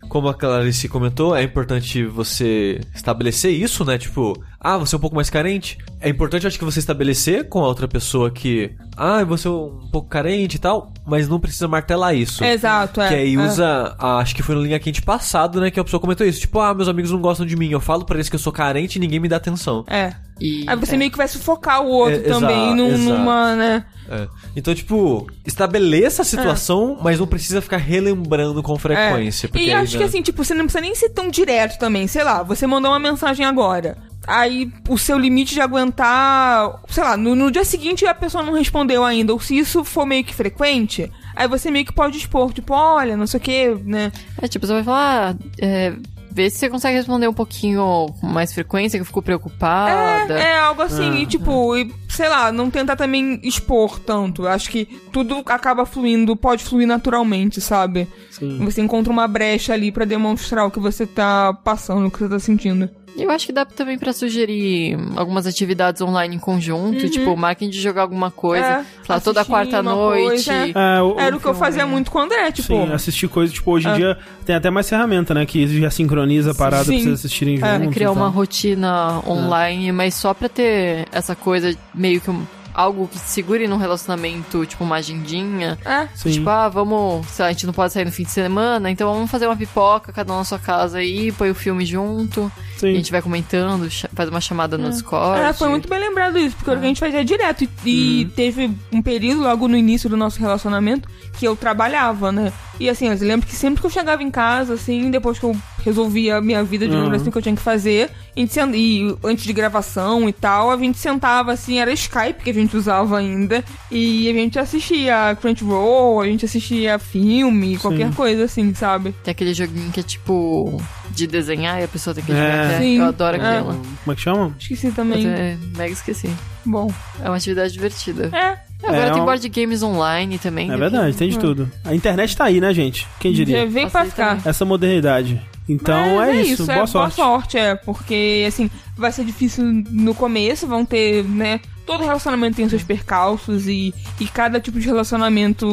Como a Clarice comentou, é importante você estabelecer isso, né? Tipo, ah, você é um pouco mais carente. É importante, acho que você estabelecer com a outra pessoa que, ah, você é um pouco carente e tal, mas não precisa martelar isso. Exato, é. Que aí é. usa, ah, acho que foi no linha quente passado, né, que a pessoa comentou isso. Tipo, ah, meus amigos não gostam de mim, eu falo pra eles que eu sou carente e ninguém me dá atenção. É. E, Aí você é. meio que vai sufocar o outro É, também exato, num- exato. numa, né? É. Então, tipo, estabeleça a situação, mas não precisa ficar relembrando com frequência. É. E aí, acho né, que assim, tipo, você não precisa nem ser tão direto também. Sei lá, você mandou uma mensagem agora. Aí o seu limite de aguentar. Sei lá, no, no dia seguinte a pessoa não respondeu ainda. Ou se isso for meio que frequente, aí você meio que pode expor, tipo, olha, não sei o que, né? É, tipo, você vai falar, ah, é, vê se você consegue responder um pouquinho com mais frequência, que eu fico preocupada. É, algo assim, Ah, e tipo, e, sei lá, não tentar também expor tanto. Acho que tudo acaba fluindo, pode fluir naturalmente, sabe? Sim. Você encontra uma brecha ali pra demonstrar o que você tá passando, o que você tá sentindo. Eu acho que dá também pra sugerir algumas atividades online em conjunto, tipo, marquem de jogar alguma coisa, Uhum. É, sei lá, toda assistir quarta uma noite. coisa, é. É, o- Era o que eu fazia muito com o André, tipo. Sim, assistir coisas, tipo, hoje em Ah. dia tem até mais ferramenta, né? Que já sincroniza a parada Sim. pra vocês assistirem É, juntos. criar e uma rotina online, mas só pra ter essa coisa meio que um- algo que te segure num relacionamento, tipo uma agendinha. É. Sim. Tipo, ah, vamos, sei lá, a gente não pode sair no fim de semana, então vamos fazer uma pipoca, cada um na sua casa aí, põe o filme junto, Sim. e a gente vai comentando, faz uma chamada no Discord. É, foi muito bem lembrado isso, porque que a gente fazia direto. E, e teve um período, logo no início do nosso relacionamento, que eu trabalhava, né? E assim, eu lembro que sempre que eu chegava em casa, assim, depois que eu resolvia a minha vida, digamos Uhum. assim, que eu tinha que fazer, e antes de gravação e tal, a gente sentava assim, era Skype que a gente usava ainda, e a gente assistia Crunchyroll, a gente assistia filme, qualquer coisa assim, sabe? Tem aquele joguinho que é tipo de desenhar e a pessoa tem que É. Sim. Eu adoro É. aquela. Como é que chama? Esqueci também. até mega esqueci. Bom. É uma atividade divertida. É. Agora É tem um- board games online também. É né, verdade, tem de tudo. A internet tá aí, né, gente? Quem Já diria? veio pra ficar. Essa modernidade. Então Mas é, isso, boa é sorte. boa sorte, é, porque assim, vai ser difícil no começo, vão ter, né, todo relacionamento tem seus percalços e, e cada tipo de relacionamento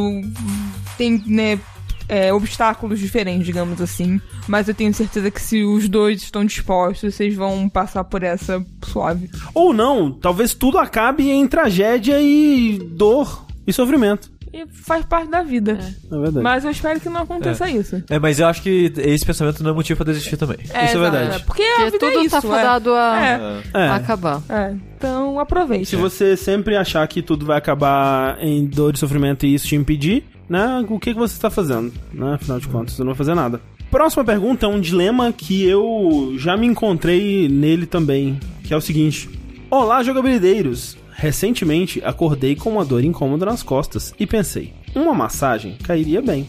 tem, né, é, obstáculos diferentes, digamos assim, mas eu tenho certeza que se os dois estão dispostos, vocês vão passar por essa suave. Ou não, talvez tudo acabe em tragédia e dor e sofrimento. E faz parte da vida. É verdade. Mas eu espero que não aconteça isso. É, mas eu acho que esse pensamento não é motivo pra desistir também. Isso é verdade. Porque a Porque vida tudo é isso, tá fadado a, é. É. a acabar. É, então aproveite. Se você sempre achar que tudo vai acabar em dor e sofrimento e isso te impedir, né? O que, que você está fazendo? Né? Afinal de contas, você não vai fazer nada. Próxima pergunta é um dilema que eu já me encontrei nele também, que é o seguinte: Olá, jogabilideiros! Recentemente acordei com uma dor incômoda nas costas e pensei, uma massagem cairia bem.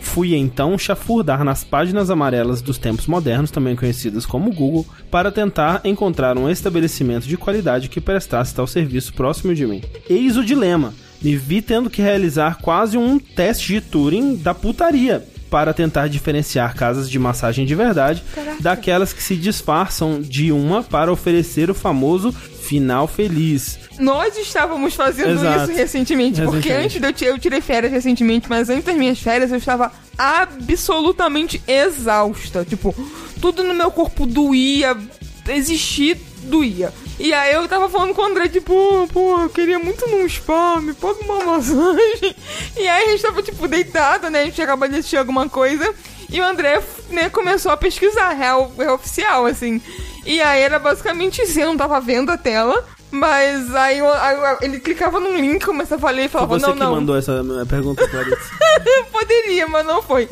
Fui então chafurdar nas páginas amarelas dos tempos modernos, também conhecidas como Google, para tentar encontrar um estabelecimento de qualidade que prestasse tal serviço próximo de mim. Eis o dilema. Me vi tendo que realizar quase um teste de Turing da putaria para tentar diferenciar casas de massagem de verdade daquelas que se disfarçam de uma para oferecer o famoso final feliz. Nós estávamos fazendo Exato. isso recentemente, porque Recentemente. antes de eu, ti- eu tirei férias recentemente, mas antes das minhas férias eu estava absolutamente exausta. Tipo, tudo no meu corpo doía, existir doía. E aí eu tava falando com o André, tipo, pô, eu queria muito num spa, me paga uma massagem. E aí a gente tava, tipo, deitado, né? A gente acabou de assistir alguma coisa. E o André, né, começou a pesquisar, real, real oficial, assim. E aí era basicamente isso, eu não tava vendo a tela. Mas aí, ele clicava num link, começava a ler e Foi falava, você não, que não. mandou essa pergunta, Clarice. Poderia, mas não foi.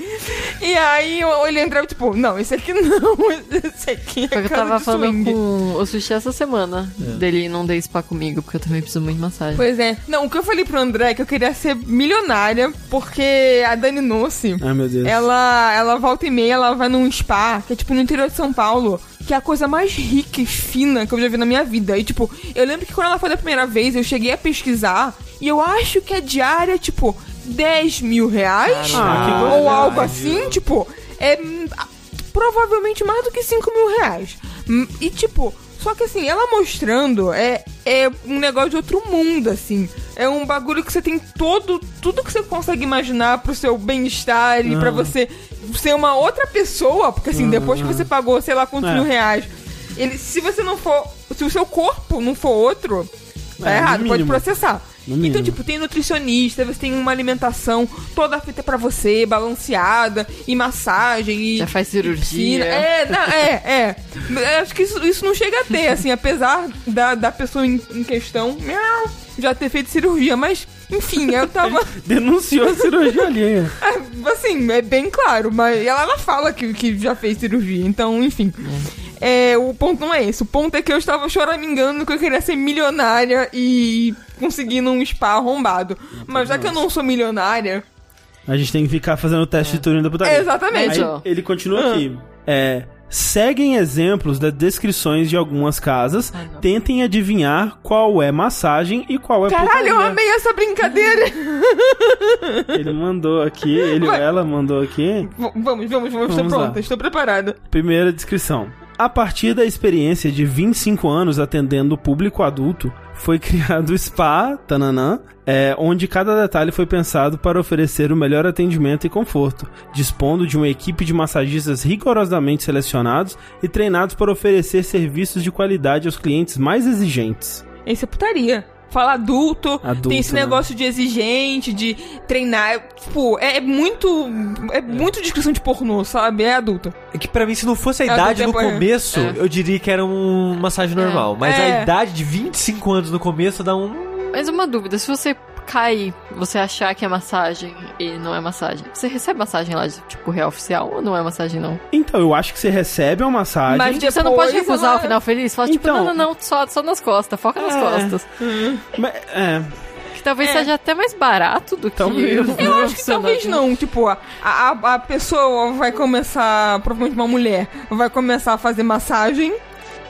E aí eu- ele entrava, tipo, não, esse aqui não, esse aqui é Foi eu casa tava de falando swing. com o Sushi essa semana. Dele não dei spa comigo, porque eu também preciso muito de massagem. Pois é. Não, o que eu falei pro André é que eu queria ser milionária, porque a Dani Nossi, Ai, meu Deus. ela, ela volta e meia, ela vai num spa, que é tipo no interior de São Paulo, que é a coisa mais rica e fina que eu já vi na minha vida. E tipo, eu lembro que quando ela foi da primeira vez, eu cheguei a pesquisar, e eu acho que a diária tipo 10 mil reais, Ah, ou algo assim, tipo, é provavelmente mais do que 5 mil reais. E tipo, só que assim, ela mostrando é, é um negócio de outro mundo, assim. É um bagulho que você tem todo, tudo que você consegue imaginar pro seu bem-estar e pra você ser uma outra pessoa, porque assim, depois que você pagou, sei lá quantos É. mil reais, ele, se você não for, se o seu corpo não for outro, tá É, no errado, pode mínimo. processar. No mínimo. Então, tipo, tem nutricionista, você tem uma alimentação toda feita pra você, balanceada, e massagem, e... Já faz cirurgia. É, não, é, é. Acho que isso, isso não chega a ter, assim, apesar da, da pessoa em, em questão miau, já ter feito cirurgia, mas, enfim, eu tava... Denunciou a cirurgia alheia. É, assim, é bem claro, mas ela, ela fala que, que já fez cirurgia, então, enfim. É, o ponto não é esse. O ponto é que eu estava choramingando que eu queria ser milionária e conseguir um spa arrombado. Mas já que eu não sou milionária. A gente tem que ficar fazendo o teste de Turing da putaria. É, exatamente. Aí ele continua aqui. É. Seguem exemplos das descrições de algumas casas. Não. tentem adivinhar qual é massagem e qual é Caralho, eu putaria. amei essa brincadeira! Ele mandou aqui, ele ou Vai. ela mandou aqui. V- vamos, vamos, vamos. Estou Vamos lá. pronta, estou preparada. Primeira descrição. A partir da experiência de 25 anos atendendo o público adulto, foi criado o Spa, tananã, é, onde cada detalhe foi pensado para oferecer o melhor atendimento e conforto, dispondo de uma equipe de massagistas rigorosamente selecionados e treinados para oferecer serviços de qualidade aos clientes mais exigentes. Esse é putaria. Fala adulto, Adulto, tem esse né? negócio de exigente, de treinar. Tipo, é, é muito. É muito descrição de pornô, sabe? É adulto. É que pra mim, se não fosse a É, idade no começo, É. eu diria que era um massagem normal. Mas É. a idade de 25 anos no começo dá um. Mas uma dúvida, se você cair, você achar que é massagem e não é massagem, você recebe massagem lá, de, tipo, real oficial ou não é massagem não? Então, eu acho que você recebe uma massagem. Mas Tipo, você não pode recusar ela- o final feliz? Fala, tipo, Então- não, não, não, só, só nas costas, foca nas É. costas. Mas, é, Que talvez É. seja até mais barato do que Talvez. o Eu acho que talvez não. Tipo, a, a, a pessoa vai começar, provavelmente uma mulher, vai começar a fazer massagem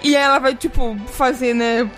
e ela vai, tipo, fazer, né?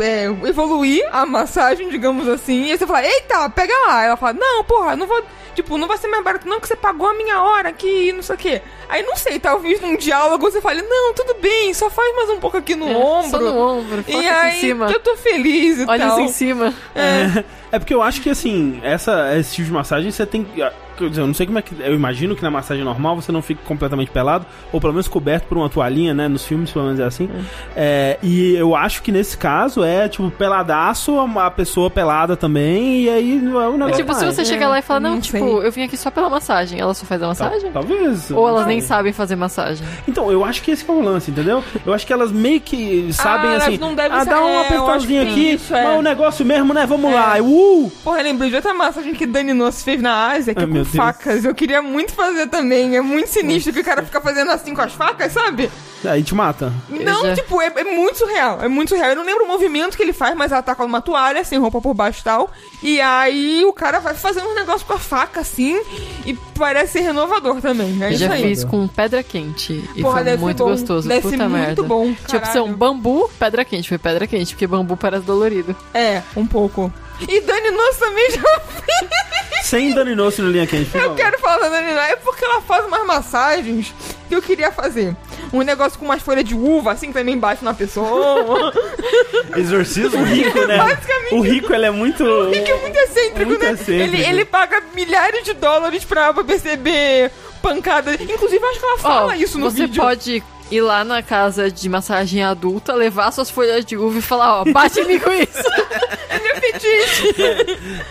É, evoluir a massagem, digamos assim, e aí você fala, eita, pega lá. Ela fala, não, porra, não vou. Tipo, não vai ser mais barato, não, que você pagou a minha hora aqui e não sei o quê. Aí não sei, talvez num diálogo você fale, não, tudo bem, só faz mais um pouco aqui no É, ombro. Só no ombro, foca E aqui aí em cima. eu tô feliz e Olha tal. isso em cima. É. É porque eu acho que assim, essa, esse tipo de massagem você tem que. Ah, eu não sei como é que. Eu imagino que na massagem normal você não fica completamente pelado, ou pelo menos coberto por uma toalhinha, né? Nos filmes, pelo menos é assim. É, e eu acho que nesse caso é, tipo, peladaço, a pessoa pelada também, e aí o negócio. tipo, se vai. você chegar lá e falar, não, não tipo, sei. eu vim aqui só pela massagem, ela só faz a massagem? Talvez. Ou elas não nem sabem fazer massagem? Então, eu acho que esse é o lance, entendeu? Eu acho que elas meio que sabem Ah, elas assim. não devem ah, ser- dá um é, eu tem aqui, isso, é. mas o negócio mesmo, né? Vamos É. lá. Uh! Porra, eu lembrei de outra massagem que Dani Noss fez na Ásia, que é com Deus. Facas. Eu queria muito fazer também. É muito sinistro que o cara fica fazendo assim com as facas, sabe? Aí te mata. Não, tipo, é, é muito surreal. É muito surreal. Eu não lembro o movimento que ele faz, mas ela tá com uma toalha, sem roupa por baixo e tal. E aí o cara vai fazendo um negócio com a faca, assim, e parece ser renovador também. É Eu isso já aí. fiz com pedra quente. E Porra, foi deve ser muito bom. gostoso. Deve Puta ser muito merda. bom, Tinha opção caralho. bambu, pedra quente. Foi pedra quente, porque bambu parece dolorido. É, um pouco. E Dani Nosso também já Sem Dani Noce no linha quente. por Eu favor. quero falar da Dani. É porque ela faz umas massagens que eu queria fazer. Um negócio com umas folhas de uva, assim, que também bate na pessoa. Exorcismo? O rico, né? Basicamente. O rico, ele é muito... que é muito excêntrico, Muito né? excêntrico. Ele, ele paga milhares de dólares pra pra perceber pancada. Inclusive, acho que ela fala Ó, isso no você vídeo. pode ir lá na casa de massagem adulta, levar suas folhas de uva e falar, ó, bate em mim com isso. É meu fetiche.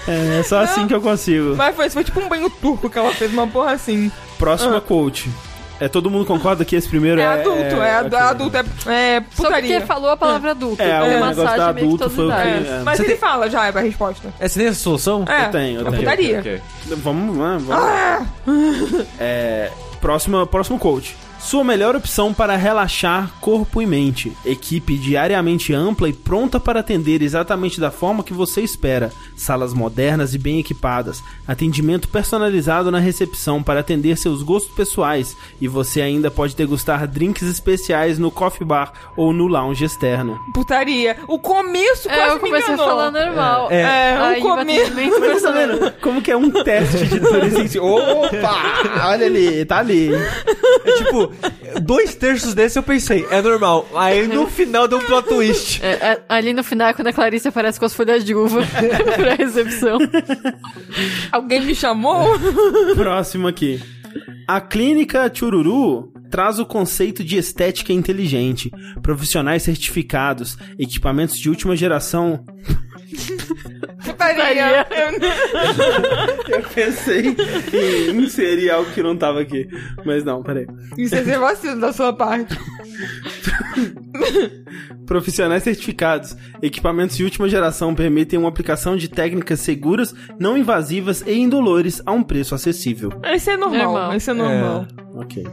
É, é só assim que eu consigo. Mas foi, foi tipo um banho turco que ela fez, uma porra assim. Próxima quote. É, todo mundo concorda que esse primeiro É, é... adulto, é, ad- ok. adulto, é, é Só putaria. porque falou a palavra adulto. É, o porque negócio massagem da meio que adulto todos foi o que- é. Mas Você ele tem- fala já, é a resposta. É, você tem essa solução? É, Eu tenho, eu é tenho. putaria. Ok. Vamos, vamos. vamos. É, próxima, próximo coach. Sua melhor opção para relaxar corpo e mente. Equipe diariamente ampla e pronta para atender exatamente da forma que você espera. Salas modernas e bem equipadas. Atendimento personalizado na recepção para atender seus gostos pessoais. E você ainda pode degustar drinks especiais no coffee bar ou no lounge externo. Putaria. O começo É, quase eu me comecei a enganou. falar normal. É, é, o Aí o começo- personalizado. Como que é um teste de turismo? Opa! Olha ali, tá ali. É tipo, dois terços desse eu pensei, é normal. Aí no final deu um plot twist. É, é, ali no final é quando a Clarice aparece com as folhas de uva pra recepção. Alguém me chamou? Próximo aqui. A clínica Chururu traz o conceito de estética inteligente, profissionais certificados, equipamentos de última geração. Putaria. Eu pensei em inserir algo que não tava aqui, mas não, peraí. Isso é ser vacilo da sua parte. Profissionais certificados, equipamentos de última geração permitem uma aplicação de técnicas seguras, não invasivas e indolores a um preço acessível. Esse é normal. Normal. Esse é normal. Ok.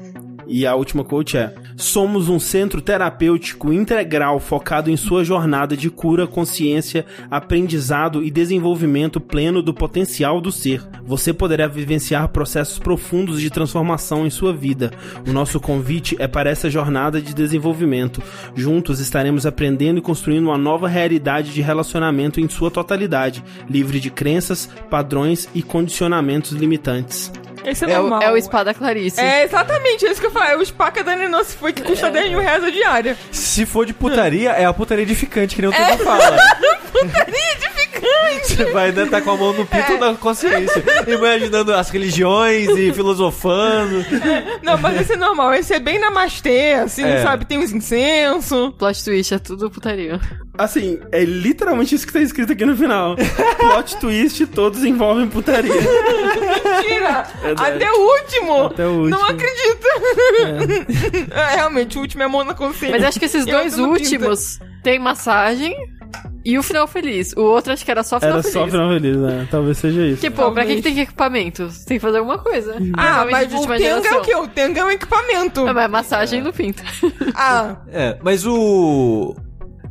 E a última quote é: Somos um centro terapêutico integral focado em sua jornada de cura, consciência, aprendizado e desenvolvimento pleno do potencial do ser. Você poderá vivenciar processos profundos de transformação em sua vida. O nosso convite é para essa jornada de desenvolvimento. Juntos estaremos aprendendo e construindo uma nova realidade de relacionamento em sua totalidade, livre de crenças, padrões e condicionamentos limitantes. Esse é, É o, normal. é o espada Clarice. É exatamente isso que eu falei. É o spa que a Dani Noce foi que custa 10 mil reais a diária. Se for de putaria, é a putaria edificante, que nem o Tempo fala. Putaria edificante! Você vai ainda estar com a mão no pito ou na consciência, imaginando as religiões e filosofando. Não, mas esse é normal. Esse é bem namastê, assim, É. sabe? Tem os incensos. Plot twist, é tudo putaria. Assim, é literalmente isso que tá escrito aqui no final. Plot twist, todos envolvem putaria. Mentira! Verdade. Até o último! Até o último. Não acredito! É. realmente, o último é mão na consciência. Mas acho que esses dois últimos tem massagem e o final feliz. O outro acho que era só final Era feliz. só final feliz, né? Talvez seja isso. Que, pô, pra que, Talvez. que tem equipamento? Tem que fazer alguma coisa. Ah, Principalmente mas de o última Tenga é geração. o quê? O Tenga é um equipamento. Ah, mas massagem no pinto. Ah, É, mas o.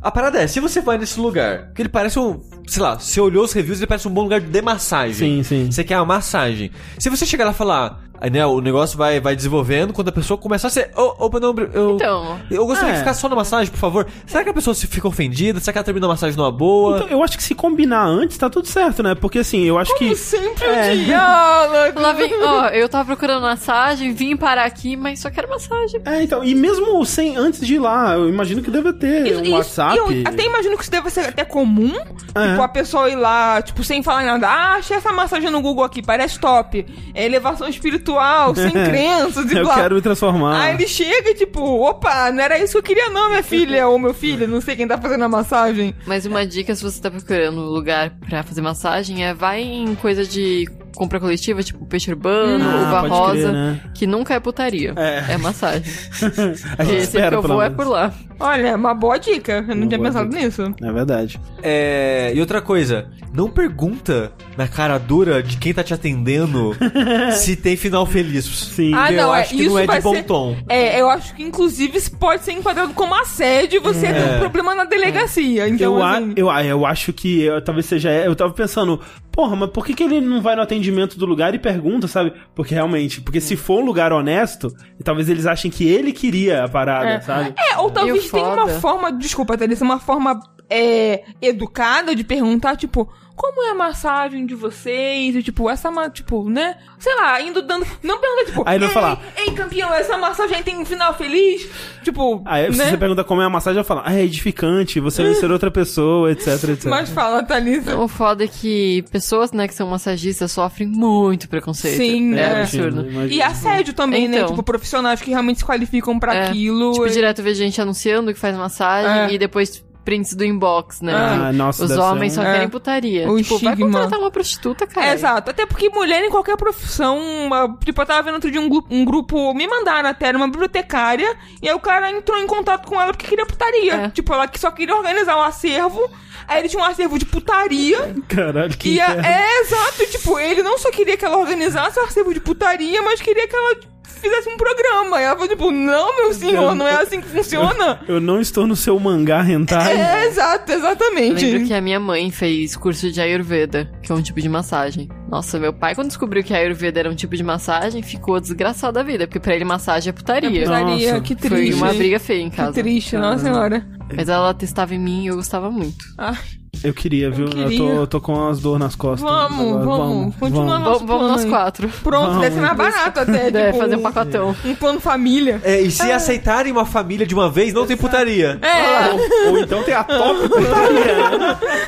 A parada é, se você vai nesse lugar, que ele parece um. Sei lá, você olhou os reviews, ele parece um bom lugar de massagem. Sim, sim. Você quer uma massagem. Se você chegar lá e falar, aí né, o negócio vai, vai desenvolvendo, quando a pessoa começar a ser. Ô, opa, não, eu. Então, Eu gostaria É. de ficar só na massagem, por favor. Será que a pessoa se fica ofendida? Será que ela termina a massagem numa boa? Então, eu acho que se combinar antes, tá tudo certo, né? Porque assim, eu acho como que. sempre É. o diálogo. lá vem, ó, eu tava procurando massagem, vim parar aqui, mas só quero massagem. É, então, e mesmo sem antes de ir lá, eu imagino que deve ter Isso- um isso- WhatsApp. e eu até imagino que isso deve ser até comum. É. Tipo, a pessoa ir lá, tipo, sem falar nada. Ah, achei essa massagem no Google aqui, parece top. É elevação espiritual, sem crenças e Eu blá. quero me transformar. Aí ele chega e tipo, opa, não era isso que eu queria não, minha filha, ou meu filho, não sei quem tá fazendo a massagem. Mas uma dica, se você tá procurando um lugar pra fazer massagem, é vai em coisa de compra coletiva, tipo peixe urbano, Ah, uva rosa, crer, né? que nunca é putaria. É. É, massagem. A gente E sempre que espera, eu vou é por lá. Olha, uma boa dica. Eu não Uma tinha pensado dica. nisso. É verdade. É, e outra coisa, não pergunta na cara dura de quem tá te atendendo se tem final feliz. Sim. Ah, eu não, é, acho que isso não é de bom ser- tom. É, eu acho que inclusive isso pode ser enquadrado como assédio e você É. tem um problema na delegacia. Então, eu, a- assim, eu, ah, eu acho que eu- talvez seja. Eu tava pensando, porra, mas por que, que ele não vai no atendimento do lugar e pergunta, sabe? Porque realmente, porque se for um lugar honesto, talvez eles achem que ele queria a parada, É. sabe? É, ou talvez tenha uma forma, desculpa, Thalissa, uma forma é, educada de perguntar, tipo, como é a massagem de vocês? E, tipo, essa, tipo, né? Sei lá, indo dando. Não pergunta, tipo, Aí não ei, falar. ei, campeão, essa massagem tem um final feliz? Tipo, Aí se né? você pergunta como é a massagem, eu falo, ah, é edificante, você vai ser outra pessoa, etc, etc. Mas fala, Thalissa. O foda é que pessoas, né, que são massagistas sofrem muito preconceito. Sim, é, é. absurdo. Imagina. E assédio também, né? Então. Tipo, profissionais que realmente se qualificam pra É. aquilo. Tipo, e- direto ver gente anunciando que faz massagem É. e depois prints do inbox, né? Ah, nossa, Os homens um- só É. querem putaria. O tipo, vai estigma. contratar uma prostituta, cara. É, exato. Até porque mulher em qualquer profissão. uma- tipo, eu tava vendo outro dia um, um grupo. Me mandaram até, uma bibliotecária. E aí o cara entrou em contato com ela porque queria putaria. É. Tipo, ela que só queria organizar um acervo. Aí ele tinha um acervo de putaria. Caralho, que E a- é exato, tipo, ele não só queria que ela organizasse o acervo de putaria, mas queria que ela fizesse um programa. E ela falou, tipo, não, meu senhor, não é assim que funciona. Eu não estou no seu mangá hentai. É, exato, exatamente. Lembro que a minha mãe fez curso de Ayurveda, que é um tipo de massagem. Nossa, meu pai, quando descobriu que a Ayurveda era um tipo de massagem, ficou desgraçado da vida, porque pra ele massagem é putaria. Putaria, Nossa, que Foi triste. uma briga feia em Que casa. triste, nossa senhora. Mas ela testava em mim e eu gostava muito. Ah, Eu queria, viu? Eu, queria. tô, eu tô com umas dor nas costas. Vamos, agora. vamos. Continua Nosso Vamos, vamos nós quatro. pronto, Vamos. deve ser mais barato até. Deve tipo, fazer um pacotão. um plano família. É, e se aceitarem uma família de uma vez, não tem putaria. É. Ou, ou então tem a top putaria.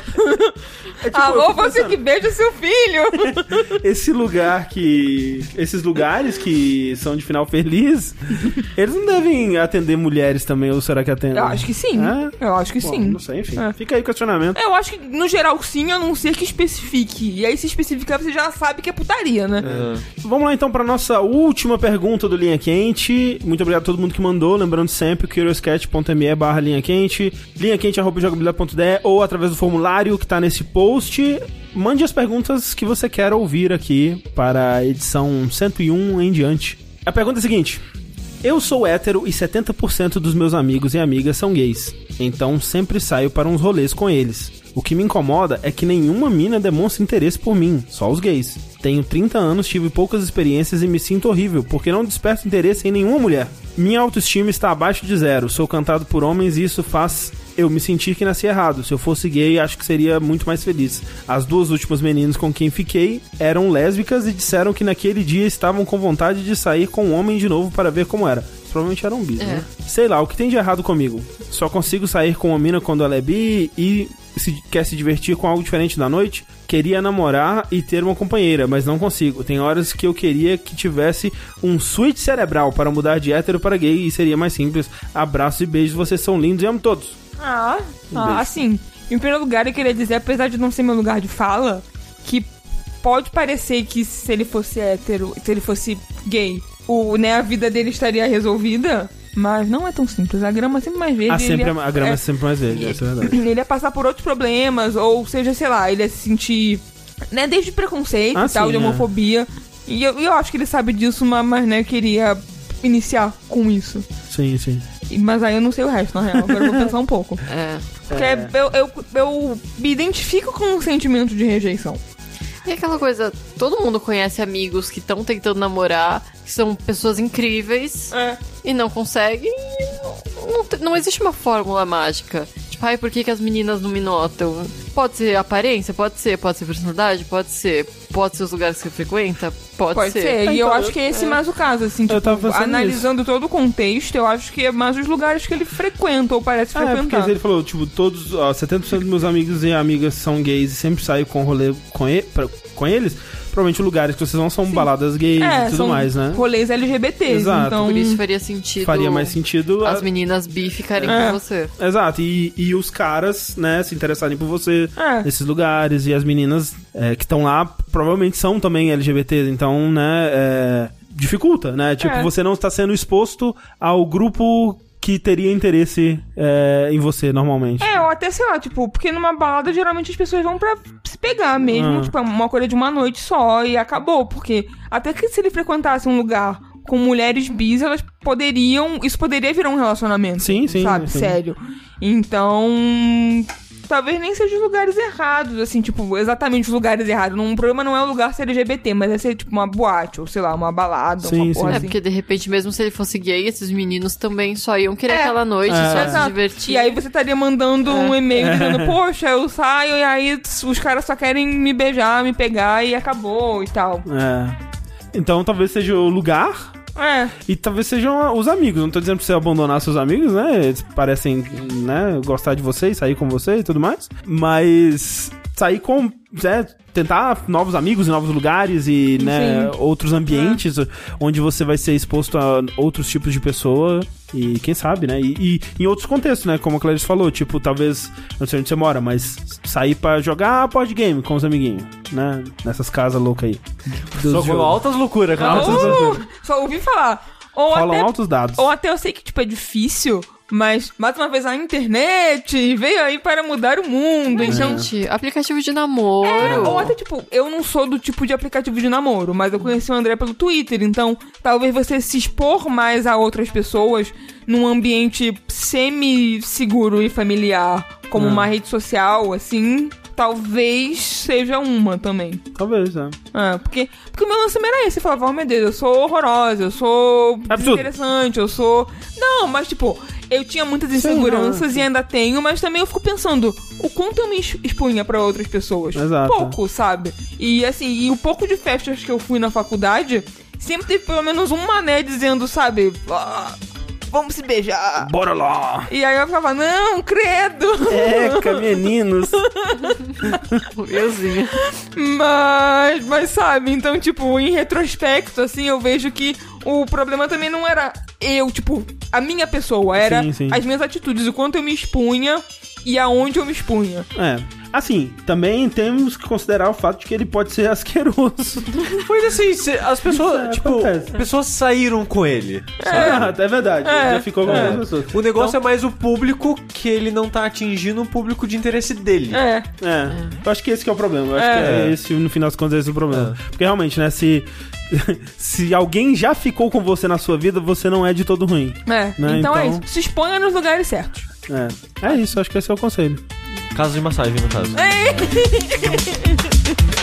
É tipo, Alô, você que beija seu filho. Esse lugar que. Esses lugares que são de final feliz, eles não devem atender mulheres também, ou será que atendem? Eu acho que sim. É? Eu acho que Bom, sim. Não sei, enfim. É. Fica aí o questionamento. Eu acho que, no geral, sim, a não ser que especifique. E aí, se especificar, você já sabe que é putaria, né? Vamos lá então para nossa última pergunta do Linha Quente. Muito obrigado a todo mundo que mandou. Lembrando sempre, curioscat.me barra linha quente, linhaquente.jogabilidade.de ou através do formulário que tá nesse post. Mande as perguntas que você quer ouvir aqui para a edição 101 em diante. A pergunta é a seguinte. Eu sou hétero e 70% dos meus amigos e amigas são gays, então sempre saio para uns rolês com eles. O que me incomoda é que nenhuma mina demonstra interesse por mim, só os gays. Tenho 30 anos, tive poucas experiências e me sinto horrível, porque não desperto interesse em nenhuma mulher. Minha autoestima está abaixo de zero, sou cantado por homens e isso faz eu me sentir que nasci errado. Se eu fosse gay, acho que seria muito mais feliz. As duas últimas meninas com quem fiquei eram lésbicas e disseram que naquele dia estavam com vontade de sair com um homem de novo para ver como era. Provavelmente eram bis, né? Sei lá, o que tem de errado comigo? Só consigo sair com uma mina quando ela é bi e se quer se divertir com algo diferente da noite? Queria namorar e ter uma companheira, mas não consigo. Tem horas que eu queria que tivesse um switch cerebral para mudar de hétero para gay e seria mais simples. Abraços e beijos, vocês são lindos e amo todos. Ah, ah, assim, em primeiro lugar eu queria dizer, apesar de não ser meu lugar de fala, que pode parecer que se ele fosse hétero, se ele fosse gay, o, né, a vida dele estaria resolvida, mas não é tão simples. A grama é sempre mais verde. Ah, sempre, ia- a grama é, é, sempre mais verde, essa é verdade. ele ia passar por outros problemas, ou seja, sei lá, ele ia se sentir, né, desde preconceito Ah, e tal, sim, de é. homofobia. E eu, eu acho que ele sabe disso, mas, mas né, eu queria iniciar com isso. Sim, sim. Mas aí eu não sei o resto, na real. Agora eu vou pensar um pouco. É. Porque eu, eu, eu me identifico com um sentimento de rejeição. E aquela coisa, todo mundo conhece amigos que estão tentando namorar, que são pessoas incríveis É. e não conseguem. Não, te- não existe uma fórmula mágica. Tipo, ai, por que, que as meninas não me notam? Pode ser aparência, pode ser, pode ser personalidade, pode ser, pode ser os lugares que você frequenta, pode, Pode ser. Ah, E eu então, acho que é esse mais o caso, assim. Eu Tipo, analisando todo o contexto, eu acho que é mais os lugares que ele frequenta ou parece Ah, é, porque frequentar. ele falou, tipo, todos, ó, 70% dos meus amigos e amigas são gays e sempre saio com rolê com, e, pra- com eles. Provavelmente lugares que vocês vão são baladas gays É, e tudo são mais, né? rolês LGBTs. Exato. Então, Por isso faria sentido. Faria mais sentido. As a- meninas bi ficarem É. com você. Exato, e, e os caras, né, se interessarem por você É. nesses lugares, e as meninas é, que estão lá provavelmente são também LGBT, então, né, é, dificulta, né? Tipo, É. você não está sendo exposto ao grupo que teria interesse é, em você normalmente. É, ou até, sei lá, tipo, porque numa balada geralmente as pessoas vão pra se pegar mesmo, Ah. tipo, é uma coisa de uma noite só e acabou. Porque até que se ele frequentasse um lugar com mulheres bis, elas poderiam. Isso poderia virar um relacionamento. Sim, sim, Sabe? sim. Sério. Então. Talvez nem seja os lugares errados, assim, tipo, exatamente os lugares errados. Não- O problema não é o lugar ser LGBT, mas é ser, tipo, uma boate, ou sei lá, uma balada, Sim, uma porra sim. É, assim. porque de repente, mesmo se ele fosse gay, esses meninos também só iam querer É. aquela noite, É. só se Exato. divertir. E aí você estaria mandando um e-mail É. dizendo, poxa, eu saio e aí os caras só querem me beijar, me pegar e acabou e tal. É. Então talvez seja o lugar É, e talvez sejam os amigos. Não tô dizendo pra você abandonar seus amigos, né? Eles parecem, né, gostar de você e sair com você e tudo mais. Mas sair com. Né, tentar novos amigos em novos lugares e, né, outros ambientes onde você vai ser exposto a outros tipos de pessoa. E quem sabe, né? E, e em outros contextos, né? Como a Clarice falou, tipo, talvez, não sei onde você mora, mas sair pra jogar board game com os amiguinhos, né? Nessas casas loucas aí. Dos Só com altas loucuras, cara. Altas Uh, loucuras. só ouvi falar. Ou Rolam até, altos dados. ou até eu sei que, tipo, é difícil, mas, mais uma vez, a internet veio aí para mudar o mundo. Mas, então, gente, aplicativo de namoro. É, ou até, tipo, eu não sou do tipo de aplicativo de namoro, mas eu conheci o André pelo Twitter, então talvez você se expor mais a outras pessoas num ambiente semi-seguro e familiar, como uma rede social, assim, talvez seja uma também. Talvez, é. É, porque, porque o meu lance era esse. Eu falava, oh meu Deus, eu sou horrorosa, eu sou Absurdo. interessante, eu sou. Não, mas tipo, eu tinha muitas inseguranças e ainda tenho, mas também eu fico pensando o quanto eu me ex- expunha pra outras pessoas. Exato. Pouco, sabe? E assim, e o pouco de festas que eu fui na faculdade, sempre teve pelo menos um mané dizendo, sabe, "Ah, vamos se beijar. Bora lá! E aí eu ficava, não, credo! Eca, meninos! Euzinha. Mas, mas sabe, então, tipo, em retrospecto, assim, eu vejo que o problema também não era eu, tipo, a minha pessoa, era Sim, sim. as minhas atitudes, o quanto eu me expunha e aonde eu me expunha. É. Assim, também temos que considerar o fato de que ele pode ser asqueroso. Pois assim, cê- as pessoas, é, tipo, acontece. pessoas saíram com ele. É, é verdade. É. Já ficou com É. as pessoas. O negócio é mais o público que ele não tá atingindo o público de interesse dele. É, É. Eu acho que esse que é o problema. Eu acho É. que é esse, no final das contas, esse é o problema. Porque realmente, né, se. se alguém já ficou com você na sua vida, você não é de todo ruim. é. Né, então, é então- isso. Se exponha nos lugares certos. É. É isso, acho que esse é o conselho. Caso de massagem, no caso. É.